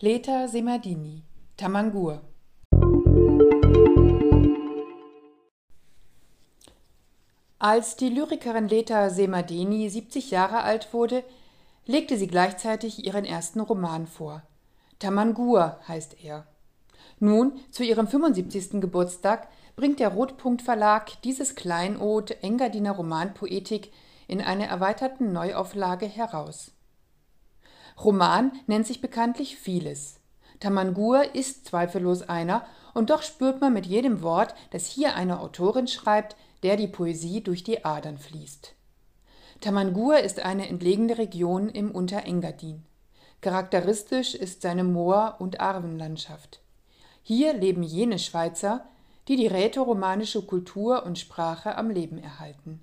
Leta Semadini, Tamangur. Als die Lyrikerin Leta Semadini 70 Jahre alt wurde, legte sie gleichzeitig ihren ersten Roman vor. Tamangur heißt er. Nun, zu ihrem 75. Geburtstag, bringt der Rotpunkt Verlag dieses Kleinod Engadiner Romanpoetik in einer erweiterten Neuauflage heraus. Roman nennt sich bekanntlich vieles. Tamangur ist zweifellos einer, und doch spürt man mit jedem Wort, das hier eine Autorin schreibt, der die Poesie durch die Adern fließt. Tamangur ist eine entlegene Region im Unterengadin. Charakteristisch ist seine Moor- und Arvenlandschaft. Hier leben jene Schweizer, die die rätoromanische Kultur und Sprache am Leben erhalten.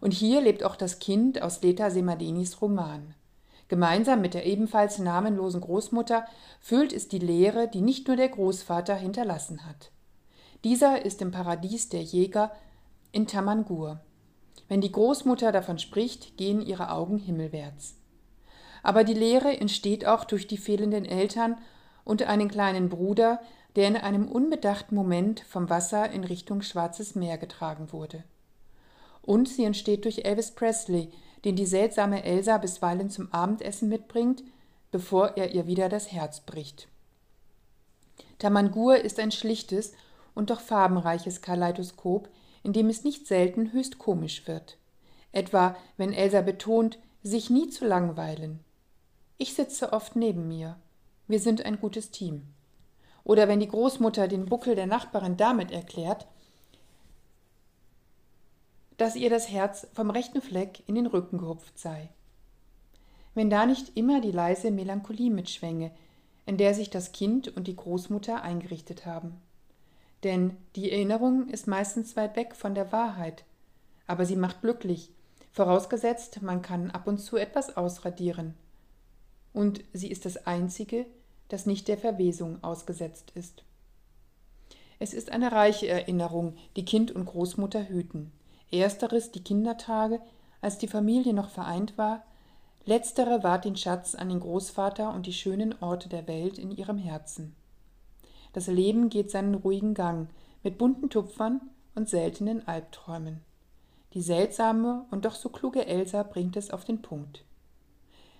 Und hier lebt auch das Kind aus Leta Semadenis Roman. Gemeinsam mit der ebenfalls namenlosen Großmutter füllt es die Leere, die nicht nur der Großvater hinterlassen hat. Dieser ist im Paradies der Jäger in Tamangur. Wenn die Großmutter davon spricht, gehen ihre Augen himmelwärts. Aber die Leere entsteht auch durch die fehlenden Eltern und einen kleinen Bruder, der in einem unbedachten Moment vom Wasser in Richtung Schwarzes Meer getragen wurde. Und sie entsteht durch Elvis Presley, den die seltsame Elsa bisweilen zum Abendessen mitbringt, bevor er ihr wieder das Herz bricht. Tamangur ist ein schlichtes und doch farbenreiches Kaleidoskop, in dem es nicht selten höchst komisch wird. Etwa, wenn Elsa betont, sich nie zu langweilen. Ich sitze oft neben mir. Wir sind ein gutes Team. Oder wenn die Großmutter den Buckel der Nachbarin damit erklärt, dass ihr das Herz vom rechten Fleck in den Rücken gehupft sei. Wenn da nicht immer die leise Melancholie mitschwänge, in der sich das Kind und die Großmutter eingerichtet haben. Denn die Erinnerung ist meistens weit weg von der Wahrheit, aber sie macht glücklich, vorausgesetzt, man kann ab und zu etwas ausradieren. Und sie ist das Einzige, das nicht der Verwesung ausgesetzt ist. Es ist eine reiche Erinnerung, die Kind und Großmutter hüten. Ersteres die Kindertage, als die Familie noch vereint war, letztere wahrt den Schatz an den Großvater und die schönen Orte der Welt in ihrem Herzen. Das Leben geht seinen ruhigen Gang mit bunten Tupfern und seltenen Albträumen. Die seltsame und doch so kluge Elsa bringt es auf den Punkt.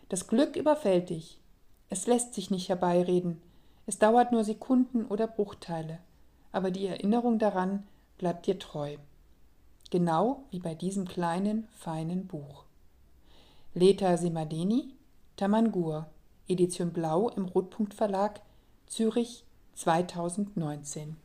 Das Glück überfällt dich. Es lässt sich nicht herbeireden. Es dauert nur Sekunden oder Bruchteile. Aber die Erinnerung daran bleibt dir treu genau wie bei diesem kleinen, feinen Buch. Leta Semadeni, Tamangur, Edition Blau im Rotpunkt Verlag, Zürich 2019.